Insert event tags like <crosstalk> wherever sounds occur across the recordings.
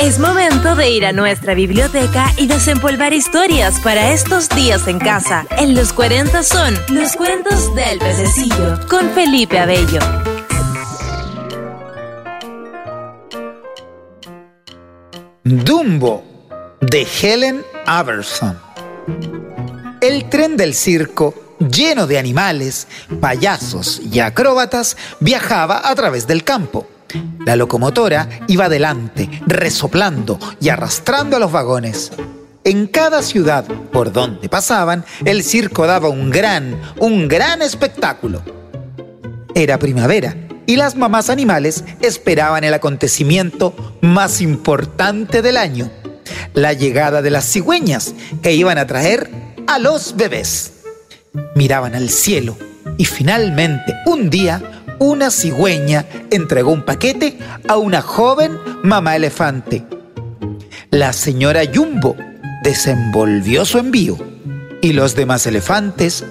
Es momento de ir a nuestra biblioteca y desempolvar historias para estos días en casa. En los 40 son los cuentos del pececillo con Felipe Abello. Dumbo de Helen Aberson. El tren del circo, lleno de animales, payasos y acróbatas, viajaba a través del campo. La locomotora iba adelante, resoplando y arrastrando a los vagones. En cada ciudad por donde pasaban, el circo daba un gran, un gran espectáculo. Era primavera y las mamás animales esperaban el acontecimiento más importante del año, la llegada de las cigüeñas que iban a traer a los bebés. Miraban al cielo y finalmente un día una cigüeña entregó un paquete a una joven mamá elefante. La señora Jumbo desenvolvió su envío y los demás elefantes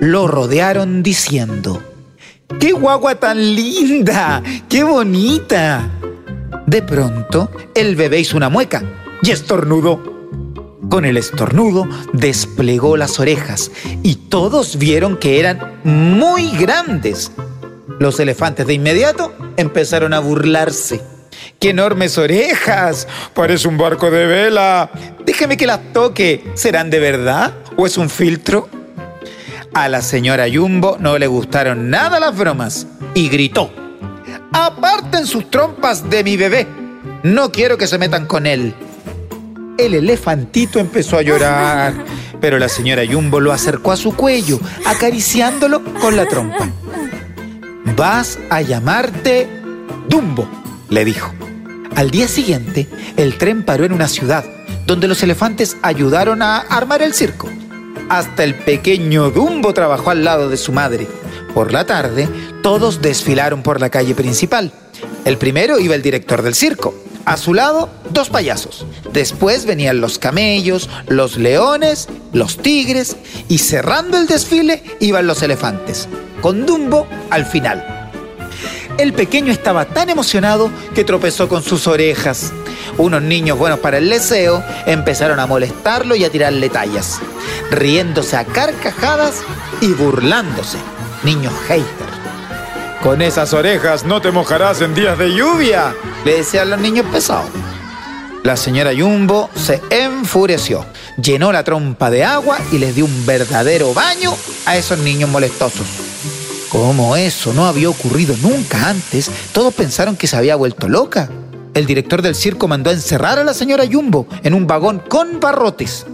lo rodearon diciendo, ¡Qué guagua tan linda! ¡Qué bonita! De pronto, el bebé hizo una mueca y estornudó. Con el estornudo desplegó las orejas y todos vieron que eran muy grandes los elefantes de inmediato empezaron a burlarse. ¡Qué enormes orejas! Parece un barco de vela. Déjeme que las toque. ¿Serán de verdad o es un filtro? A la señora Jumbo no le gustaron nada las bromas y gritó. Aparten sus trompas de mi bebé. No quiero que se metan con él. El elefantito empezó a llorar, <laughs> pero la señora Jumbo lo acercó a su cuello, acariciándolo con la trompa. Vas a llamarte Dumbo, le dijo. Al día siguiente, el tren paró en una ciudad donde los elefantes ayudaron a armar el circo. Hasta el pequeño Dumbo trabajó al lado de su madre. Por la tarde, todos desfilaron por la calle principal. El primero iba el director del circo. A su lado, dos payasos. Después venían los camellos, los leones, los tigres y cerrando el desfile iban los elefantes con Dumbo al final. El pequeño estaba tan emocionado que tropezó con sus orejas. Unos niños buenos para el leseo empezaron a molestarlo y a tirarle tallas, riéndose a carcajadas y burlándose. Niños haters. Con esas orejas no te mojarás en días de lluvia, le decían los niños pesados. La señora Jumbo se enfureció, llenó la trompa de agua y les dio un verdadero baño a esos niños molestosos. Como eso no había ocurrido nunca antes, todos pensaron que se había vuelto loca. El director del circo mandó a encerrar a la señora Jumbo en un vagón con barrotes.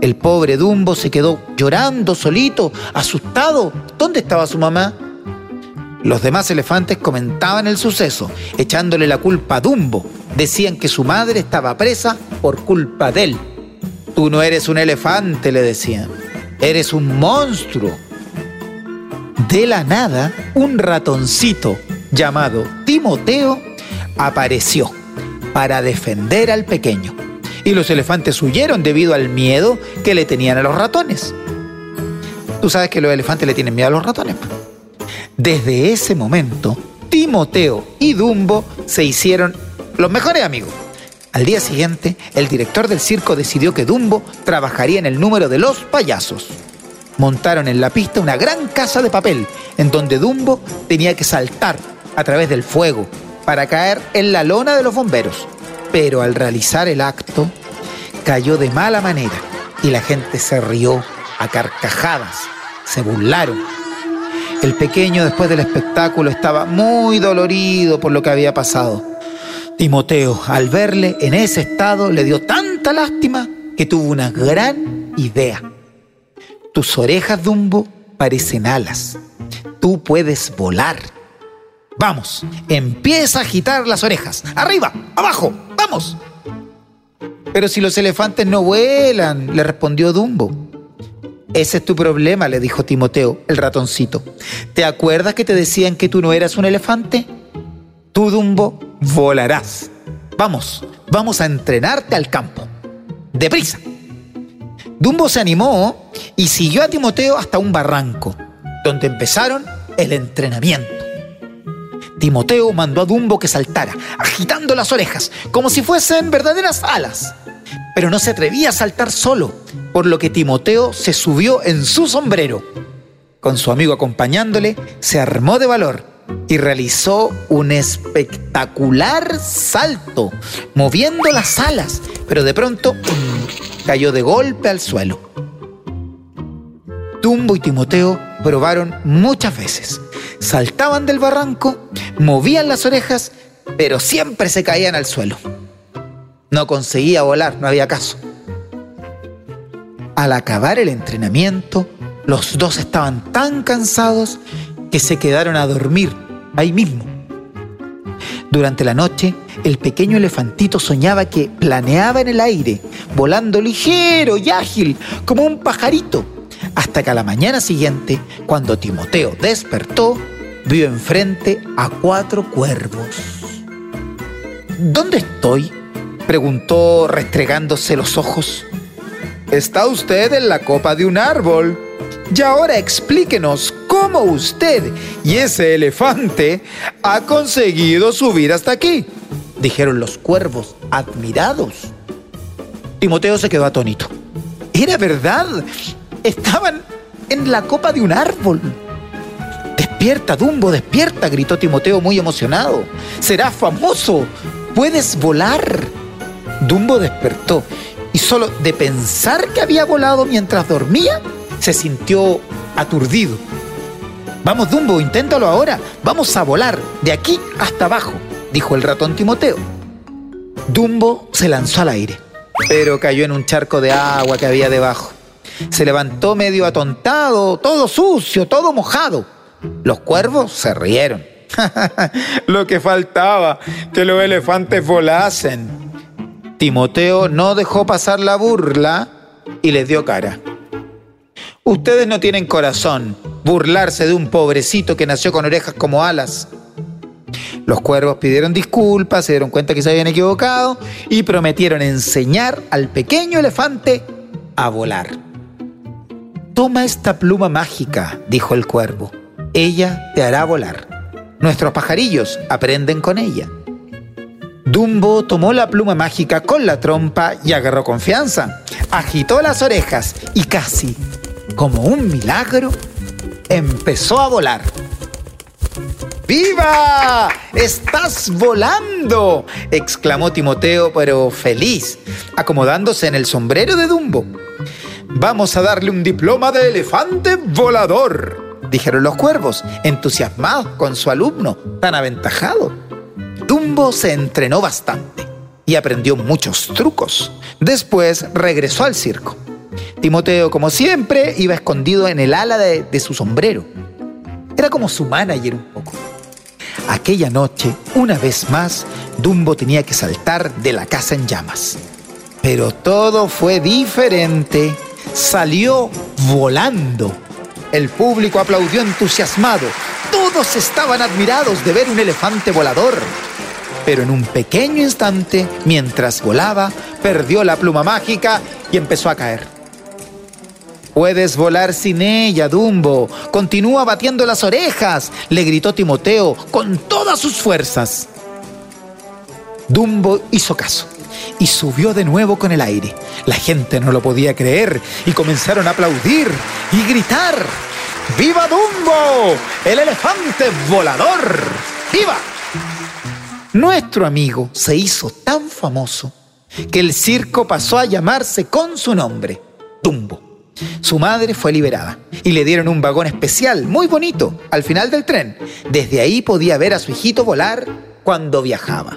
El pobre Dumbo se quedó llorando solito, asustado. ¿Dónde estaba su mamá? Los demás elefantes comentaban el suceso, echándole la culpa a Dumbo. Decían que su madre estaba presa por culpa de él. Tú no eres un elefante, le decían. Eres un monstruo. De la nada, un ratoncito llamado Timoteo apareció para defender al pequeño. Y los elefantes huyeron debido al miedo que le tenían a los ratones. Tú sabes que los elefantes le tienen miedo a los ratones. Desde ese momento, Timoteo y Dumbo se hicieron los mejores amigos. Al día siguiente, el director del circo decidió que Dumbo trabajaría en el número de los payasos montaron en la pista una gran casa de papel en donde Dumbo tenía que saltar a través del fuego para caer en la lona de los bomberos. Pero al realizar el acto, cayó de mala manera y la gente se rió a carcajadas, se burlaron. El pequeño después del espectáculo estaba muy dolorido por lo que había pasado. Timoteo, al verle en ese estado, le dio tanta lástima que tuvo una gran idea tus orejas, Dumbo, parecen alas. Tú puedes volar. Vamos, empieza a agitar las orejas. Arriba, abajo, vamos. Pero si los elefantes no vuelan, le respondió Dumbo. Ese es tu problema, le dijo Timoteo, el ratoncito. ¿Te acuerdas que te decían que tú no eras un elefante? Tú, Dumbo, volarás. Vamos, vamos a entrenarte al campo. ¡Deprisa! Dumbo se animó y siguió a Timoteo hasta un barranco, donde empezaron el entrenamiento. Timoteo mandó a Dumbo que saltara, agitando las orejas, como si fuesen verdaderas alas. Pero no se atrevía a saltar solo, por lo que Timoteo se subió en su sombrero. Con su amigo acompañándole, se armó de valor y realizó un espectacular salto, moviendo las alas, pero de pronto cayó de golpe al suelo. Dumbo y Timoteo probaron muchas veces. Saltaban del barranco, movían las orejas, pero siempre se caían al suelo. No conseguía volar, no había caso. Al acabar el entrenamiento, los dos estaban tan cansados que se quedaron a dormir ahí mismo. Durante la noche, el pequeño elefantito soñaba que planeaba en el aire, volando ligero y ágil como un pajarito, hasta que a la mañana siguiente, cuando Timoteo despertó, vio enfrente a cuatro cuervos. ¿Dónde estoy? preguntó restregándose los ojos. Está usted en la copa de un árbol. Y ahora explíquenos cómo usted y ese elefante ha conseguido subir hasta aquí, dijeron los cuervos, admirados. Timoteo se quedó atónito. Era verdad, estaban en la copa de un árbol. Despierta, Dumbo, despierta, gritó Timoteo muy emocionado. Serás famoso, puedes volar. Dumbo despertó y solo de pensar que había volado mientras dormía, se sintió aturdido. Vamos, Dumbo, inténtalo ahora. Vamos a volar de aquí hasta abajo, dijo el ratón Timoteo. Dumbo se lanzó al aire, pero cayó en un charco de agua que había debajo. Se levantó medio atontado, todo sucio, todo mojado. Los cuervos se rieron. <laughs> Lo que faltaba, que los elefantes volasen. Timoteo no dejó pasar la burla y les dio cara. Ustedes no tienen corazón, burlarse de un pobrecito que nació con orejas como alas. Los cuervos pidieron disculpas, se dieron cuenta que se habían equivocado y prometieron enseñar al pequeño elefante a volar. Toma esta pluma mágica, dijo el cuervo. Ella te hará volar. Nuestros pajarillos aprenden con ella. Dumbo tomó la pluma mágica con la trompa y agarró confianza. Agitó las orejas y casi, como un milagro, empezó a volar. ¡Viva! ¡Estás volando! exclamó Timoteo, pero feliz, acomodándose en el sombrero de Dumbo. Vamos a darle un diploma de elefante volador, dijeron los cuervos, entusiasmados con su alumno tan aventajado. Dumbo se entrenó bastante y aprendió muchos trucos. Después regresó al circo. Timoteo, como siempre, iba escondido en el ala de, su sombrero. Era como su manager un poco. Aquella noche, una vez más, Dumbo tenía que saltar de la casa en llamas. Pero todo fue diferente. Salió volando. El público aplaudió entusiasmado. Todos estaban admirados de ver un elefante volador. Pero en un pequeño instante, mientras volaba, perdió la pluma mágica y empezó a caer. Puedes volar sin ella, Dumbo. Continúa batiendo las orejas, le gritó Timoteo con todas sus fuerzas. Dumbo hizo caso y subió de nuevo con el aire. La gente no lo podía creer y comenzaron a aplaudir y gritar. ¡Viva Dumbo! ¡El elefante volador! ¡Viva! Nuestro amigo se hizo tan famoso que el circo pasó a llamarse con su nombre, Dumbo. Su madre fue liberada y le dieron un vagón especial muy bonito al final del tren. Desde ahí podía ver a su hijito volar cuando viajaba.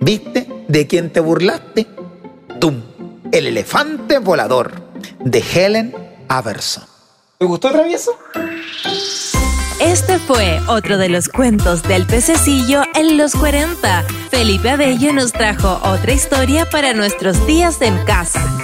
¿Viste de quién te burlaste? Tum, el elefante volador de Helen Averson. ¿Te gustó travieso? Este fue otro de los cuentos del pececillo en los 40. Felipe Abello nos trajo otra historia para nuestros días en casa.